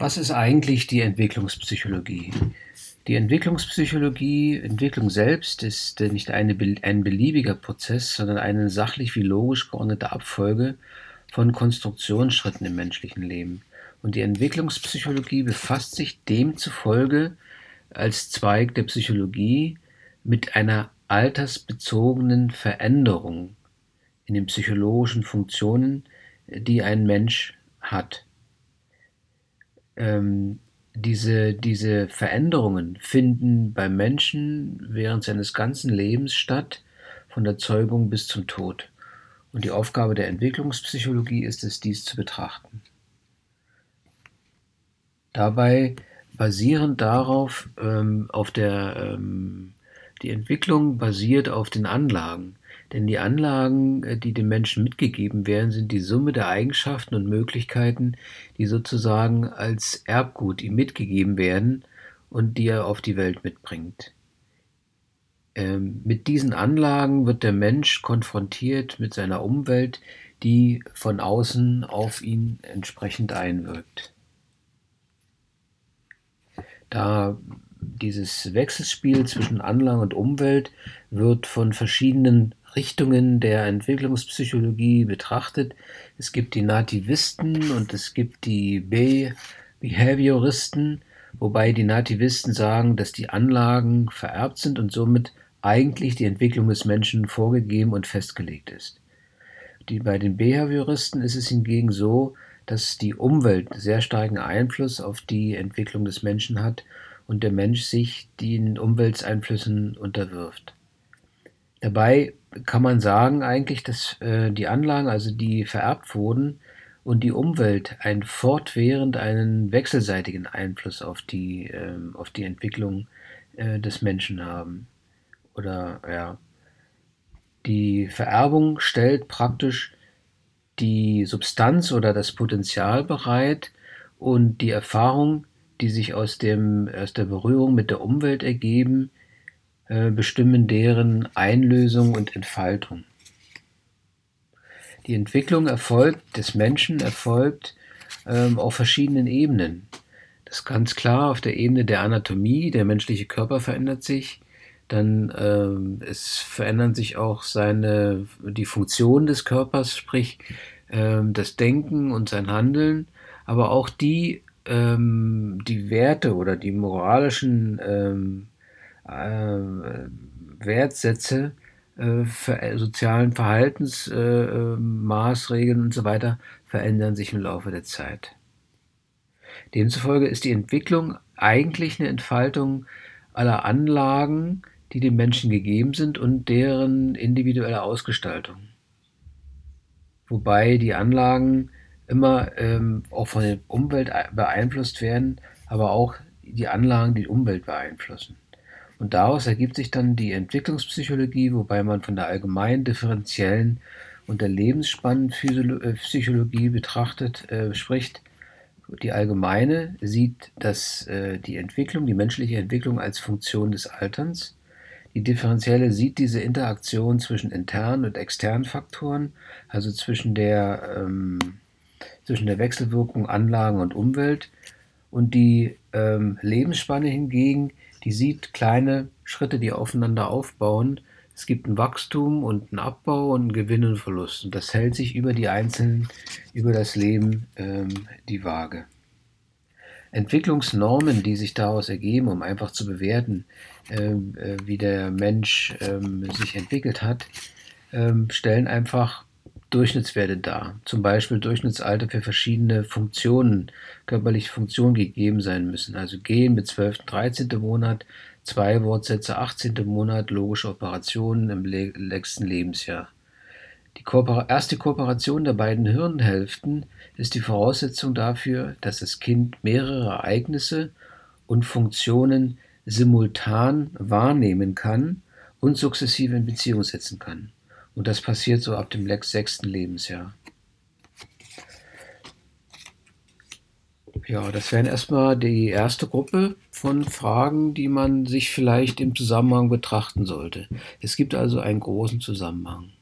Was ist eigentlich die Entwicklungspsychologie? Die Entwicklungspsychologie, Entwicklung selbst, ist nicht eine, ein beliebiger Prozess, sondern eine sachlich wie logisch geordnete Abfolge von Konstruktionsschritten im menschlichen Leben. Und die Entwicklungspsychologie befasst sich demzufolge als Zweig der Psychologie mit einer altersbezogenen Veränderung in den psychologischen Funktionen, die ein Mensch hat ähm, diese, diese Veränderungen finden beim Menschen während seines ganzen Lebens statt, von der Zeugung bis zum Tod. Und die Aufgabe der Entwicklungspsychologie ist es, dies zu betrachten. Dabei basierend darauf, ähm, auf der, ähm, die Entwicklung basiert auf den Anlagen. Denn die Anlagen, äh, die dem Menschen mitgegeben werden, sind die Summe der Eigenschaften und Möglichkeiten, die sozusagen als Erbgut ihm mitgegeben werden und die er auf die Welt mitbringt. Ähm, mit diesen Anlagen wird der Mensch konfrontiert mit seiner Umwelt, die von außen auf ihn entsprechend einwirkt. Da dieses Wechselspiel zwischen Anlagen und Umwelt wird von verschiedenen Richtungen der Entwicklungspsychologie betrachtet. Es gibt die Nativisten und es gibt die Be Behavioristen, wobei die Nativisten sagen, dass die Anlagen vererbt sind und somit eigentlich die Entwicklung des Menschen vorgegeben und festgelegt ist. Die, bei den Behavioristen ist es hingegen so, dass die Umwelt sehr starken Einfluss auf die Entwicklung des Menschen hat und der Mensch sich den Umwelteinflüssen unterwirft. Dabei kann man sagen eigentlich, dass äh, die Anlagen, also die vererbt wurden, und die Umwelt ein fortwährend einen wechselseitigen Einfluss auf die, ähm, auf die Entwicklung äh, des Menschen haben. Oder ja, die Vererbung stellt praktisch die Substanz oder das Potenzial bereit und die Erfahrung, die sich aus, dem, aus der Berührung mit der Umwelt ergeben, äh, bestimmen deren Einlösung und Entfaltung. Die Entwicklung erfolgt, des Menschen erfolgt ähm, auf verschiedenen Ebenen. Das ist ganz klar auf der Ebene der Anatomie, der menschliche Körper verändert sich, dann ähm, es verändern sich auch seine, die Funktion des Körpers, sprich ähm, das Denken und sein Handeln, aber auch die, ähm, die Werte oder die moralischen ähm, äh, Wertsätze, äh, sozialen Verhaltensmaßregeln äh, und so weiter verändern sich im Laufe der Zeit. Demzufolge ist die Entwicklung eigentlich eine Entfaltung aller Anlagen, die dem Menschen gegeben sind und deren individuelle Ausgestaltung. Wobei die Anlagen immer ähm, auch von der Umwelt beeinflusst werden, aber auch die Anlagen die Umwelt beeinflussen. Und daraus ergibt sich dann die Entwicklungspsychologie, wobei man von der allgemeinen, differenziellen und der Lebenspannenpsychologie betrachtet, äh, spricht. Die allgemeine sieht dass äh, die Entwicklung, die menschliche Entwicklung als Funktion des Alterns. Die differenzielle sieht diese Interaktion zwischen internen und externen Faktoren, also zwischen der, ähm, zwischen der Wechselwirkung Anlagen und Umwelt. Und die ähm, Lebensspanne hingegen die sieht kleine Schritte, die aufeinander aufbauen. Es gibt ein Wachstum und einen Abbau und einen Gewinn und Verlust. Und das hält sich über die einzelnen, über das Leben ähm, die Waage. Entwicklungsnormen, die sich daraus ergeben, um einfach zu bewerten, ähm, äh, wie der Mensch ähm, sich entwickelt hat, ähm, stellen einfach Durchschnittswerte dar. Zum Beispiel Durchschnittsalter für verschiedene Funktionen, körperliche Funktionen gegeben sein müssen. Also gehen mit 12. 13. Monat, zwei Wortsätze 18. Monat, logische Operationen im letzten Lebensjahr. Die erste Kooperation der beiden Hirnhälften ist die Voraussetzung dafür, dass das Kind mehrere Ereignisse und Funktionen simultan wahrnehmen kann und sukzessive in Beziehung setzen kann. Und das passiert so ab dem sechsten Lebensjahr. Ja, das wären erstmal die erste Gruppe von Fragen, die man sich vielleicht im Zusammenhang betrachten sollte. Es gibt also einen großen Zusammenhang.